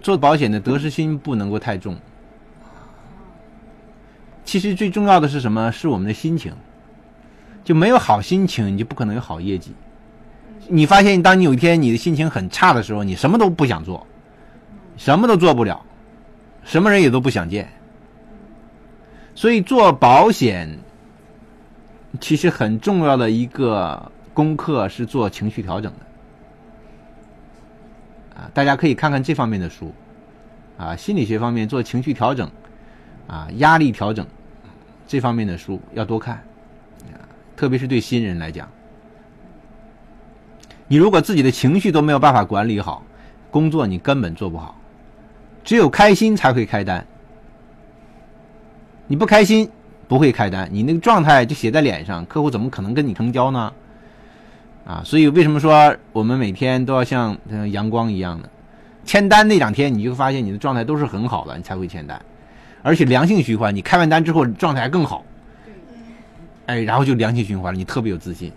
做保险的得失心不能够太重。其实最重要的是什么？是我们的心情。就没有好心情，你就不可能有好业绩。你发现，当你有一天你的心情很差的时候，你什么都不想做，什么都做不了，什么人也都不想见。所以做保险，其实很重要的一个功课是做情绪调整的。大家可以看看这方面的书，啊，心理学方面做情绪调整，啊，压力调整这方面的书要多看，特别是对新人来讲，你如果自己的情绪都没有办法管理好，工作你根本做不好，只有开心才会开单，你不开心不会开单，你那个状态就写在脸上，客户怎么可能跟你成交呢？啊，所以为什么说我们每天都要像阳光一样的签单那两天，你就发现你的状态都是很好的，你才会签单，而且良性循环，你开完单之后状态还更好，哎，然后就良性循环了，你特别有自信，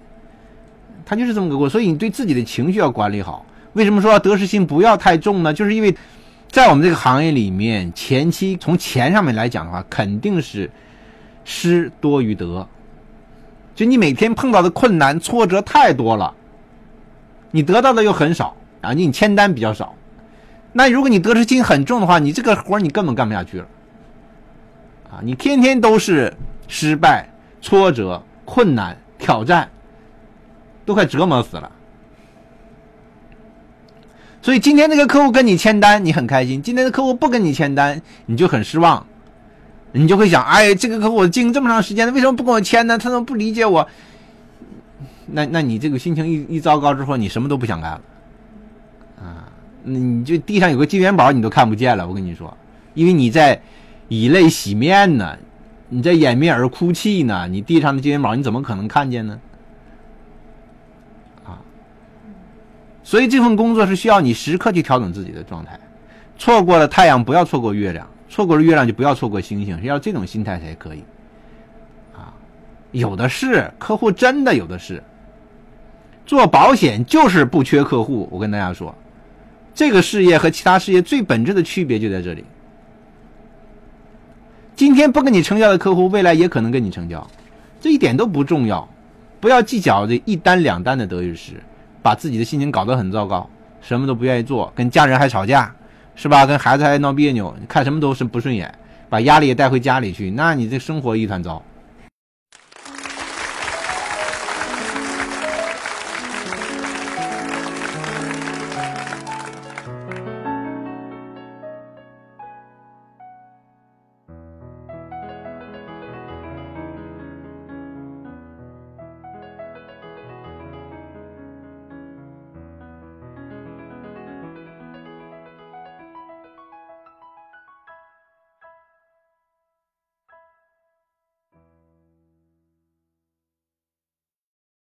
他就是这么个过，所以你对自己的情绪要管理好。为什么说得失心不要太重呢？就是因为在我们这个行业里面，前期从钱上面来讲的话，肯定是失多于得。就你每天碰到的困难挫折太多了，你得到的又很少啊，你签单比较少，那如果你得失心很重的话，你这个活你根本干不下去了，啊，你天天都是失败、挫折、困难、挑战，都快折磨死了。所以今天这个客户跟你签单，你很开心；今天的客户不跟你签单，你就很失望。你就会想，哎，这个客户经营这么长时间了，为什么不跟我签呢？他怎么不理解我？那那你这个心情一一糟糕之后，你什么都不想干了，啊，那你就地上有个金元宝，你都看不见了。我跟你说，因为你在以泪洗面呢，你在掩面而哭泣呢，你地上的金元宝你怎么可能看见呢？啊，所以这份工作是需要你时刻去调整自己的状态，错过了太阳，不要错过月亮。错过了月亮就不要错过星星，要这种心态才可以。啊，有的是客户，真的有的是。做保险就是不缺客户，我跟大家说，这个事业和其他事业最本质的区别就在这里。今天不跟你成交的客户，未来也可能跟你成交，这一点都不重要。不要计较这一单两单的得与失，把自己的心情搞得很糟糕，什么都不愿意做，跟家人还吵架。是吧？跟孩子还闹别扭，看什么都是不顺眼，把压力也带回家里去，那你这生活一团糟。